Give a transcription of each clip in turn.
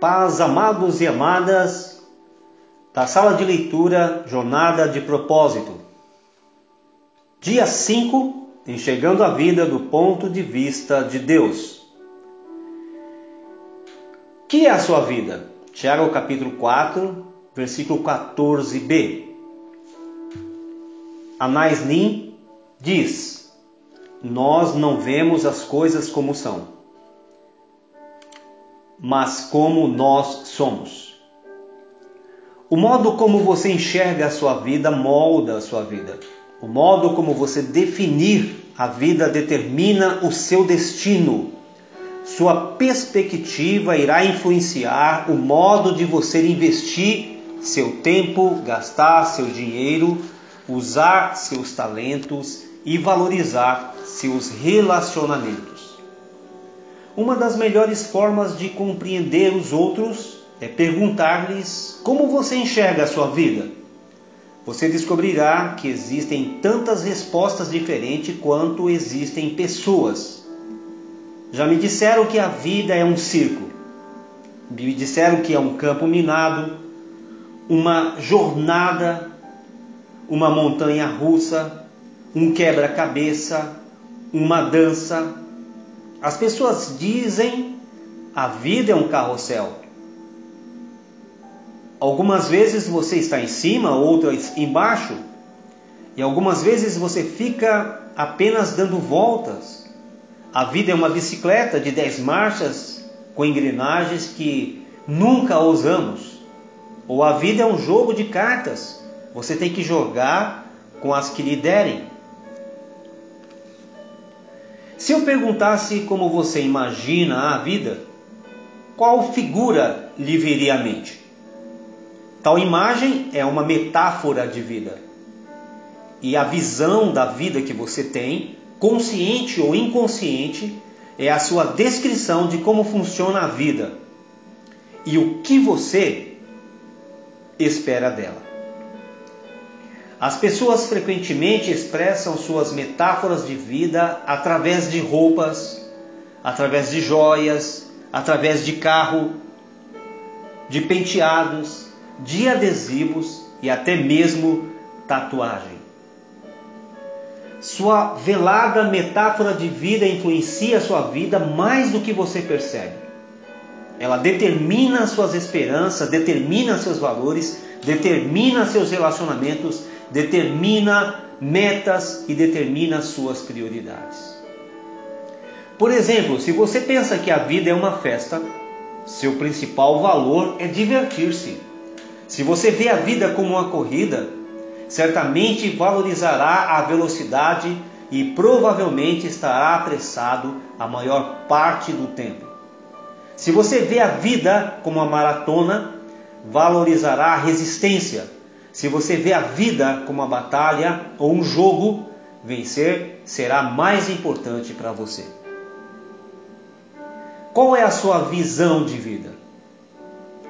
Paz, amados e amadas da sala de leitura Jornada de Propósito. Dia 5, enxergando a vida do ponto de vista de Deus. Que é a sua vida? Tiago capítulo 4, versículo 14b. Anais Nin diz: Nós não vemos as coisas como são mas como nós somos. O modo como você enxerga a sua vida molda a sua vida. O modo como você definir a vida determina o seu destino. Sua perspectiva irá influenciar o modo de você investir seu tempo, gastar seu dinheiro, usar seus talentos e valorizar seus relacionamentos. Uma das melhores formas de compreender os outros é perguntar-lhes como você enxerga a sua vida. Você descobrirá que existem tantas respostas diferentes quanto existem pessoas. Já me disseram que a vida é um circo. Me disseram que é um campo minado, uma jornada, uma montanha russa, um quebra-cabeça, uma dança, as pessoas dizem a vida é um carrossel. Algumas vezes você está em cima, outras embaixo, e algumas vezes você fica apenas dando voltas. A vida é uma bicicleta de 10 marchas com engrenagens que nunca usamos. Ou a vida é um jogo de cartas. Você tem que jogar com as que lhe derem. Se eu perguntasse como você imagina a vida, qual figura lhe viria à mente? Tal imagem é uma metáfora de vida. E a visão da vida que você tem, consciente ou inconsciente, é a sua descrição de como funciona a vida e o que você espera dela. As pessoas frequentemente expressam suas metáforas de vida através de roupas, através de joias, através de carro, de penteados, de adesivos e até mesmo tatuagem. Sua velada metáfora de vida influencia sua vida mais do que você percebe. Ela determina suas esperanças, determina seus valores, determina seus relacionamentos determina metas e determina suas prioridades. Por exemplo, se você pensa que a vida é uma festa, seu principal valor é divertir-se. Se você vê a vida como uma corrida, certamente valorizará a velocidade e provavelmente estará apressado a maior parte do tempo. Se você vê a vida como uma maratona, valorizará a resistência se você vê a vida como uma batalha ou um jogo, vencer será mais importante para você. Qual é a sua visão de vida?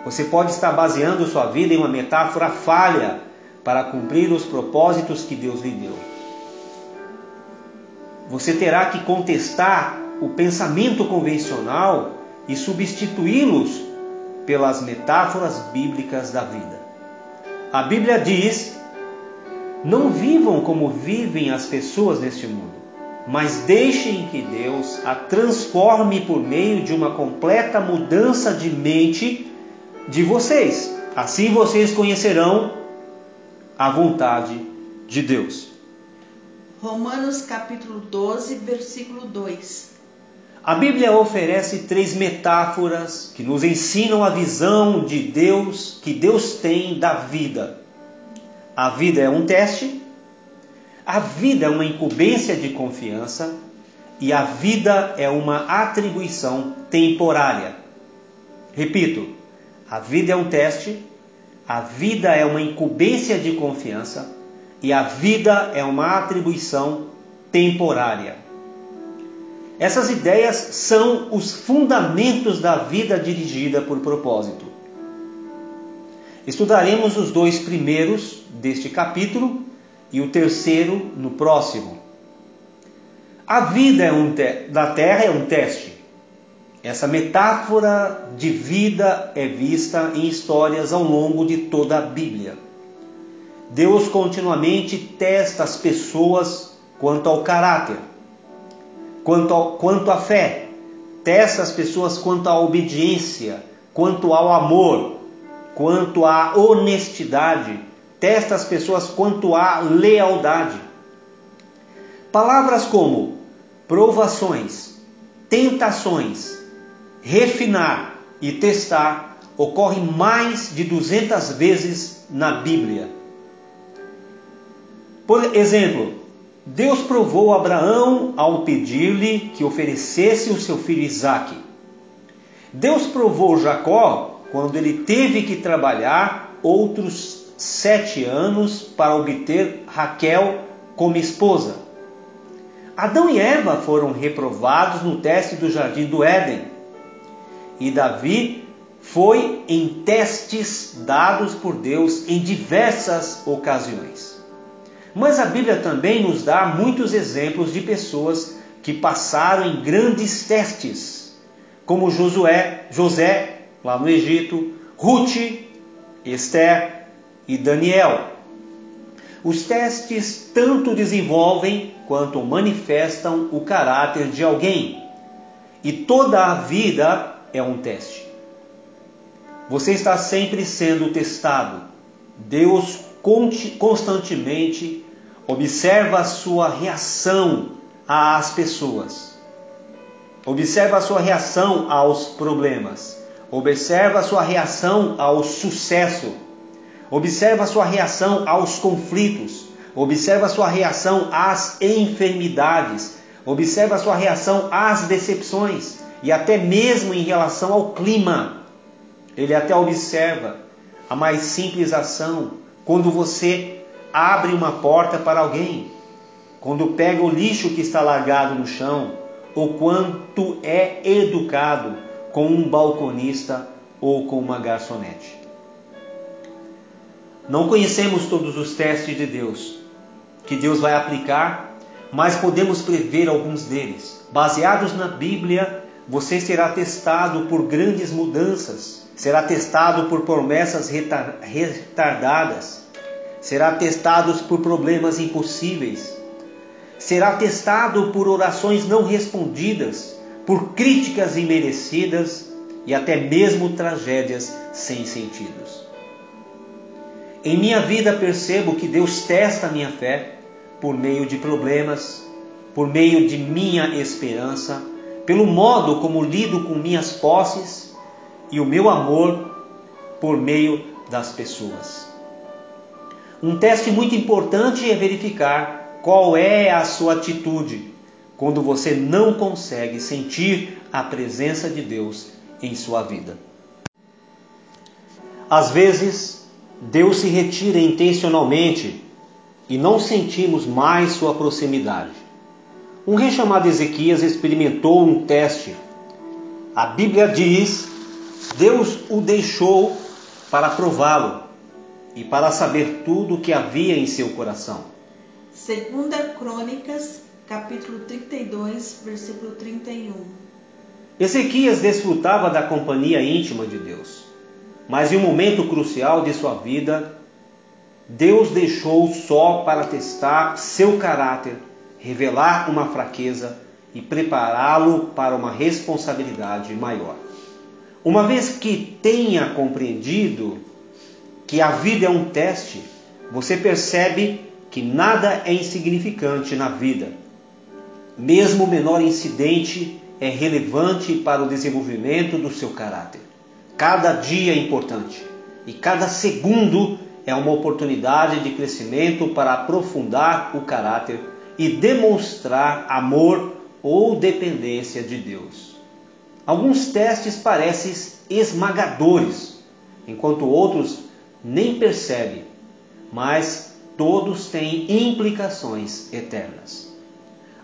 Você pode estar baseando sua vida em uma metáfora falha para cumprir os propósitos que Deus lhe deu. Você terá que contestar o pensamento convencional e substituí-los pelas metáforas bíblicas da vida. A Bíblia diz: não vivam como vivem as pessoas neste mundo, mas deixem que Deus a transforme por meio de uma completa mudança de mente de vocês. Assim vocês conhecerão a vontade de Deus. Romanos capítulo 12, versículo 2. A Bíblia oferece três metáforas que nos ensinam a visão de Deus que Deus tem da vida. A vida é um teste, a vida é uma incumbência de confiança e a vida é uma atribuição temporária. Repito, a vida é um teste, a vida é uma incumbência de confiança e a vida é uma atribuição temporária. Essas ideias são os fundamentos da vida dirigida por propósito. Estudaremos os dois primeiros deste capítulo e o terceiro no próximo. A vida é um da Terra é um teste. Essa metáfora de vida é vista em histórias ao longo de toda a Bíblia. Deus continuamente testa as pessoas quanto ao caráter, quanto, ao, quanto à fé, testa as pessoas quanto à obediência, quanto ao amor, quanto à honestidade, testa as pessoas quanto à lealdade. Palavras como provações, tentações, refinar e testar ocorre mais de 200 vezes na Bíblia. Por exemplo, Deus provou Abraão ao pedir-lhe que oferecesse o seu filho Isaque. Deus provou Jacó quando ele teve que trabalhar outros sete anos para obter Raquel como esposa. Adão e Eva foram reprovados no teste do jardim do Éden e Davi foi em testes dados por Deus em diversas ocasiões. Mas a Bíblia também nos dá muitos exemplos de pessoas que passaram em grandes testes, como Josué, José, lá no Egito, Ruth, Esther e Daniel. Os testes tanto desenvolvem quanto manifestam o caráter de alguém. E toda a vida é um teste. Você está sempre sendo testado. Deus constantemente observa a sua reação às pessoas. Observa a sua reação aos problemas. Observa a sua reação ao sucesso. Observa a sua reação aos conflitos. Observa a sua reação às enfermidades. Observa a sua reação às decepções e até mesmo em relação ao clima. Ele até observa a mais simples ação quando você abre uma porta para alguém, quando pega o lixo que está largado no chão, ou quanto é educado com um balconista ou com uma garçonete. Não conhecemos todos os testes de Deus que Deus vai aplicar, mas podemos prever alguns deles. Baseados na Bíblia, você será testado por grandes mudanças, será testado por promessas retardadas, será testado por problemas impossíveis, será testado por orações não respondidas, por críticas imerecidas e até mesmo tragédias sem sentidos. Em minha vida percebo que Deus testa a minha fé por meio de problemas, por meio de minha esperança pelo modo como lido com minhas posses e o meu amor por meio das pessoas. Um teste muito importante é verificar qual é a sua atitude quando você não consegue sentir a presença de Deus em sua vida. Às vezes, Deus se retira intencionalmente e não sentimos mais sua proximidade. Um rei chamado Ezequias experimentou um teste. A Bíblia diz: Deus o deixou para prová-lo e para saber tudo o que havia em seu coração. Segunda Crônicas, capítulo 32, versículo 31. Ezequias desfrutava da companhia íntima de Deus, mas em um momento crucial de sua vida, Deus deixou só para testar seu caráter revelar uma fraqueza e prepará-lo para uma responsabilidade maior. Uma vez que tenha compreendido que a vida é um teste, você percebe que nada é insignificante na vida. Mesmo o menor incidente é relevante para o desenvolvimento do seu caráter. Cada dia é importante e cada segundo é uma oportunidade de crescimento para aprofundar o caráter e demonstrar amor ou dependência de Deus. Alguns testes parecem esmagadores, enquanto outros nem percebem, mas todos têm implicações eternas.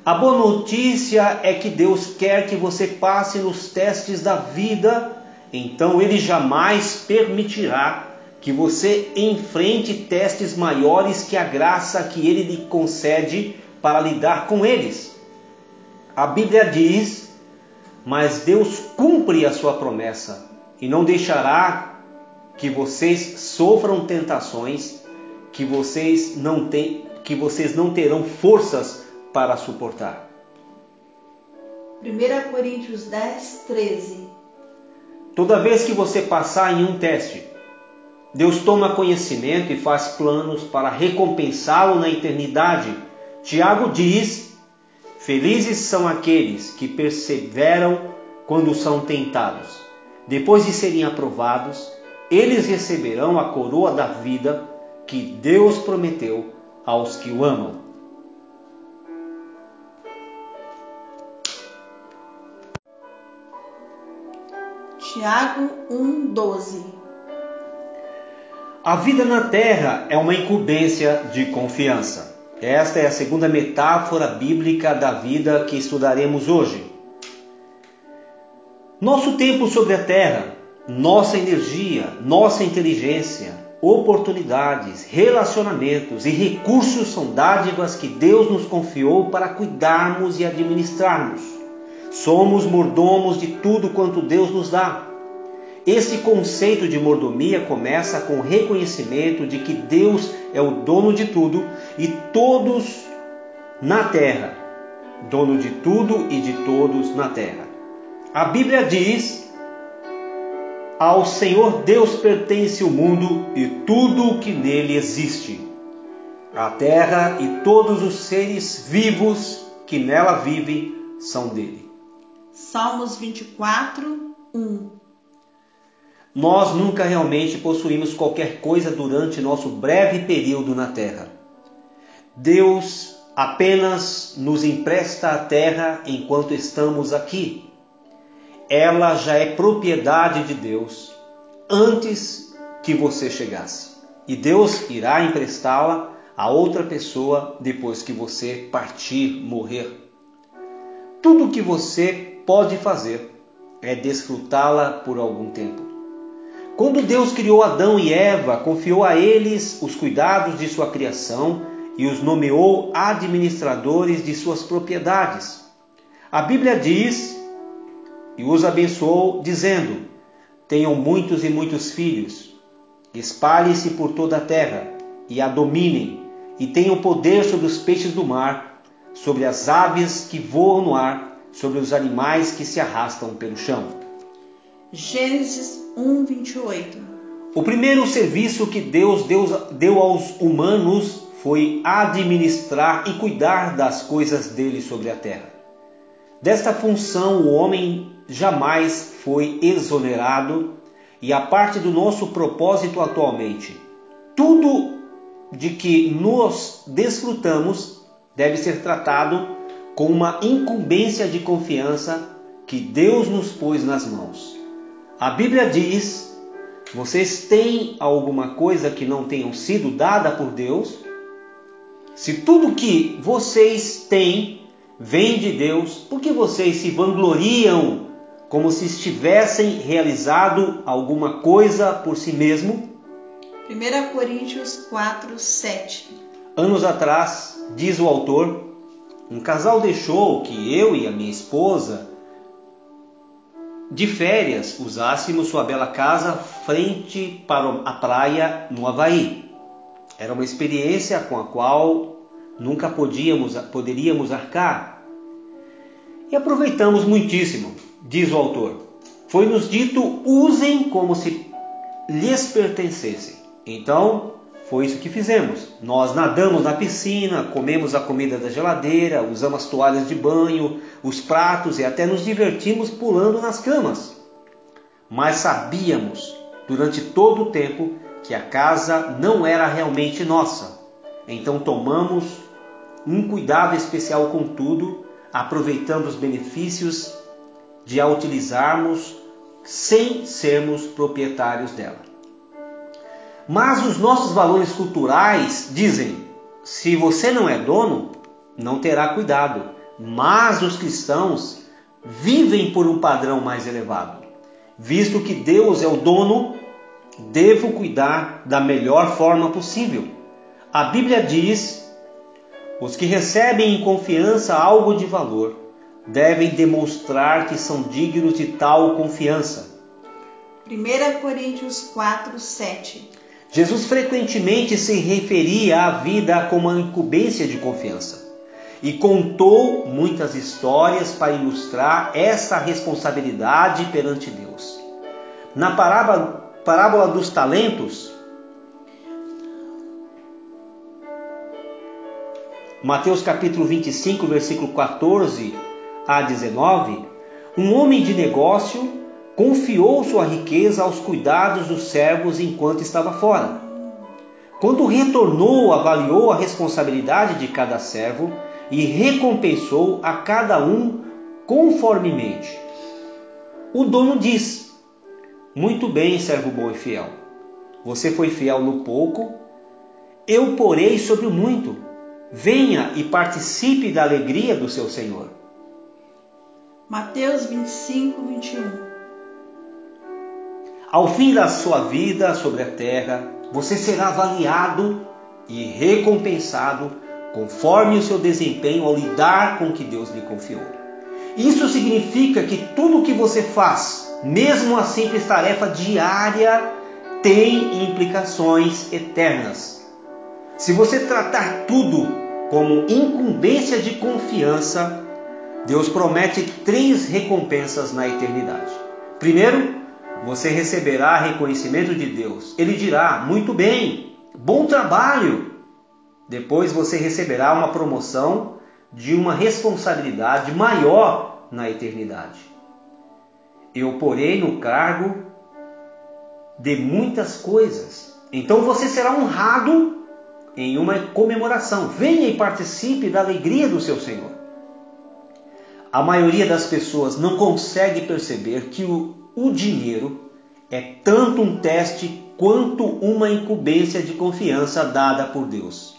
A boa notícia é que Deus quer que você passe nos testes da vida, então Ele jamais permitirá que você enfrente testes maiores que a graça que Ele lhe concede para lidar com eles. A Bíblia diz: mas Deus cumpre a sua promessa e não deixará que vocês sofram tentações que vocês não têm, que vocês não terão forças para suportar. 1 Coríntios 10, 13. Toda vez que você passar em um teste, Deus toma conhecimento e faz planos para recompensá-lo na eternidade. Tiago diz: Felizes são aqueles que perseveram quando são tentados. Depois de serem aprovados, eles receberão a coroa da vida que Deus prometeu aos que o amam. Tiago 1:12 a vida na terra é uma incumbência de confiança. Esta é a segunda metáfora bíblica da vida que estudaremos hoje. Nosso tempo sobre a terra, nossa energia, nossa inteligência, oportunidades, relacionamentos e recursos são dádivas que Deus nos confiou para cuidarmos e administrarmos. Somos mordomos de tudo quanto Deus nos dá. Esse conceito de mordomia começa com o reconhecimento de que Deus é o dono de tudo e todos na terra, dono de tudo e de todos na terra. A Bíblia diz: Ao Senhor Deus pertence o mundo e tudo o que nele existe, a terra e todos os seres vivos que nela vivem são dele. Salmos 24, 1 nós nunca realmente possuímos qualquer coisa durante nosso breve período na Terra. Deus apenas nos empresta a terra enquanto estamos aqui. Ela já é propriedade de Deus antes que você chegasse. E Deus irá emprestá-la a outra pessoa depois que você partir, morrer. Tudo o que você pode fazer é desfrutá-la por algum tempo. Quando Deus criou Adão e Eva, confiou a eles os cuidados de sua criação e os nomeou administradores de suas propriedades. A Bíblia diz e os abençoou, dizendo: Tenham muitos e muitos filhos, espalhem-se por toda a terra e a dominem, e tenham poder sobre os peixes do mar, sobre as aves que voam no ar, sobre os animais que se arrastam pelo chão. Gênesis 1:28. O primeiro serviço que Deus deu aos humanos foi administrar e cuidar das coisas dele sobre a terra. Desta função o homem jamais foi exonerado e a parte do nosso propósito atualmente. Tudo de que nos desfrutamos deve ser tratado com uma incumbência de confiança que Deus nos pôs nas mãos. A Bíblia diz: vocês têm alguma coisa que não tenham sido dada por Deus? Se tudo que vocês têm vem de Deus, por que vocês se vangloriam como se estivessem realizado alguma coisa por si mesmo? 1 Coríntios 4, 7 Anos atrás, diz o autor, um casal deixou que eu e a minha esposa de férias usássemos sua bela casa frente para a praia no Havaí. Era uma experiência com a qual nunca podíamos, poderíamos arcar. E aproveitamos muitíssimo, diz o autor. Foi-nos dito: usem como se lhes pertencessem. Então, foi isso que fizemos. Nós nadamos na piscina, comemos a comida da geladeira, usamos as toalhas de banho, os pratos e até nos divertimos pulando nas camas. Mas sabíamos durante todo o tempo que a casa não era realmente nossa. Então tomamos um cuidado especial com tudo, aproveitando os benefícios de a utilizarmos sem sermos proprietários dela. Mas os nossos valores culturais dizem: se você não é dono, não terá cuidado. Mas os cristãos vivem por um padrão mais elevado. Visto que Deus é o dono, devo cuidar da melhor forma possível. A Bíblia diz: os que recebem em confiança algo de valor devem demonstrar que são dignos de tal confiança. 1 Coríntios 4, 7. Jesus frequentemente se referia à vida como uma incumbência de confiança e contou muitas histórias para ilustrar essa responsabilidade perante Deus. Na parábola, parábola dos talentos, Mateus capítulo 25, versículo 14 a 19, um homem de negócio confiou sua riqueza aos cuidados dos servos enquanto estava fora. Quando retornou, avaliou a responsabilidade de cada servo e recompensou a cada um conformemente. O dono diz: Muito bem, servo bom e fiel. Você foi fiel no pouco, eu porei sobre o muito. Venha e participe da alegria do seu Senhor. Mateus 25, 21. Ao fim da sua vida sobre a terra, você será avaliado e recompensado conforme o seu desempenho ao lidar com o que Deus lhe confiou. Isso significa que tudo o que você faz, mesmo a simples tarefa diária, tem implicações eternas. Se você tratar tudo como incumbência de confiança, Deus promete três recompensas na eternidade. Primeiro, você receberá reconhecimento de Deus. Ele dirá: Muito bem, bom trabalho. Depois você receberá uma promoção de uma responsabilidade maior na eternidade. Eu porei no cargo de muitas coisas. Então você será honrado em uma comemoração. Venha e participe da alegria do seu Senhor. A maioria das pessoas não consegue perceber que o o dinheiro é tanto um teste quanto uma incumbência de confiança dada por Deus.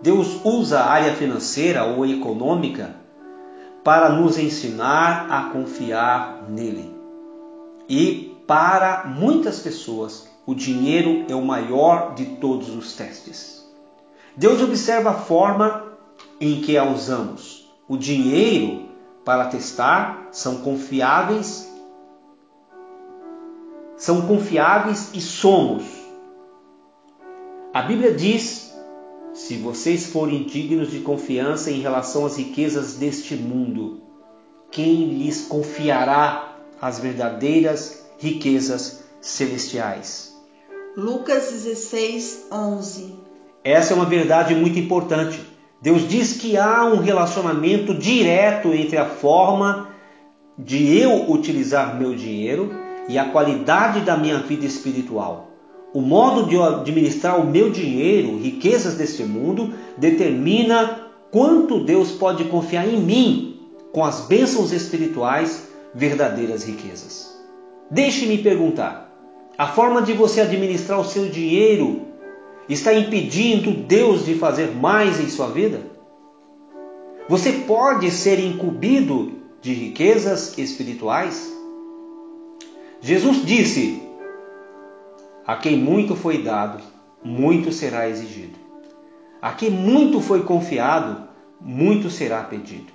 Deus usa a área financeira ou econômica para nos ensinar a confiar nele. E para muitas pessoas, o dinheiro é o maior de todos os testes. Deus observa a forma em que a usamos. O dinheiro para testar são confiáveis são confiáveis e somos. A Bíblia diz: se vocês forem dignos de confiança em relação às riquezas deste mundo, quem lhes confiará as verdadeiras riquezas celestiais? Lucas 16, 11. Essa é uma verdade muito importante. Deus diz que há um relacionamento direto entre a forma de eu utilizar meu dinheiro e a qualidade da minha vida espiritual. O modo de administrar o meu dinheiro, riquezas deste mundo, determina quanto Deus pode confiar em mim com as bênçãos espirituais, verdadeiras riquezas. Deixe-me perguntar: a forma de você administrar o seu dinheiro está impedindo Deus de fazer mais em sua vida? Você pode ser incumbido de riquezas espirituais? Jesus disse: A quem muito foi dado, muito será exigido. A quem muito foi confiado, muito será pedido.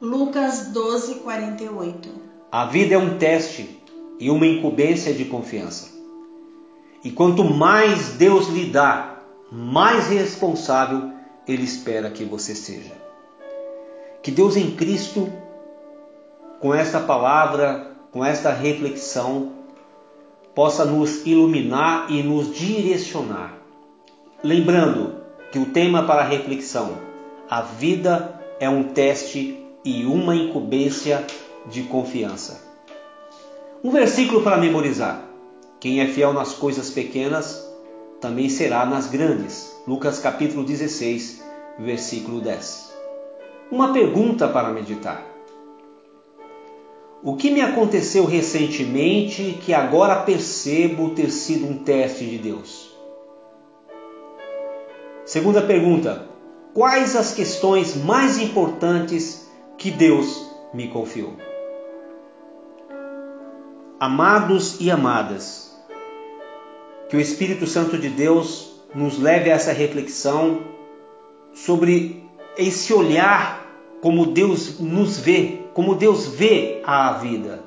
Lucas 12, 48 A vida é um teste e uma incumbência de confiança. E quanto mais Deus lhe dá, mais responsável Ele espera que você seja. Que Deus em Cristo, com esta palavra, com esta reflexão, possa nos iluminar e nos direcionar. Lembrando que o tema para a reflexão, a vida é um teste e uma incumbência de confiança. Um versículo para memorizar. Quem é fiel nas coisas pequenas, também será nas grandes. Lucas capítulo 16, versículo 10. Uma pergunta para meditar. O que me aconteceu recentemente que agora percebo ter sido um teste de Deus? Segunda pergunta: quais as questões mais importantes que Deus me confiou? Amados e amadas, que o Espírito Santo de Deus nos leve a essa reflexão sobre esse olhar como Deus nos vê, como Deus vê a vida.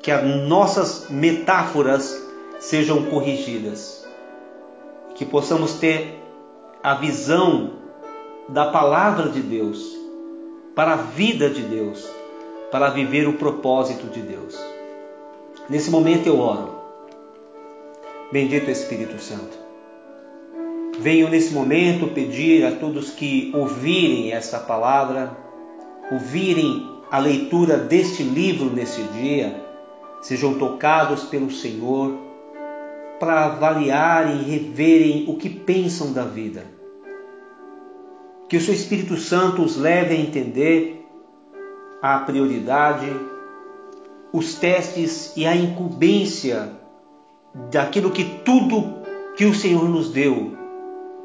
Que as nossas metáforas sejam corrigidas. Que possamos ter a visão da palavra de Deus para a vida de Deus, para viver o propósito de Deus. Nesse momento eu oro. Bendito Espírito Santo. Venho nesse momento pedir a todos que ouvirem esta palavra, ouvirem a leitura deste livro nesse dia, sejam tocados pelo Senhor para avaliarem e reverem o que pensam da vida. Que o seu Espírito Santo os leve a entender a prioridade, os testes e a incumbência daquilo que tudo que o Senhor nos deu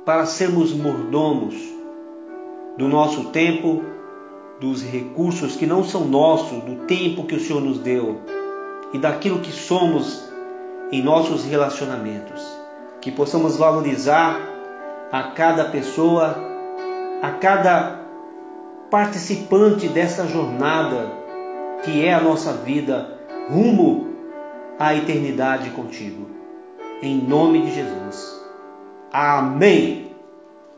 para sermos mordomos do nosso tempo, dos recursos que não são nossos, do tempo que o Senhor nos deu e daquilo que somos em nossos relacionamentos. Que possamos valorizar a cada pessoa, a cada participante dessa jornada que é a nossa vida rumo à eternidade contigo. Em nome de Jesus. Amém.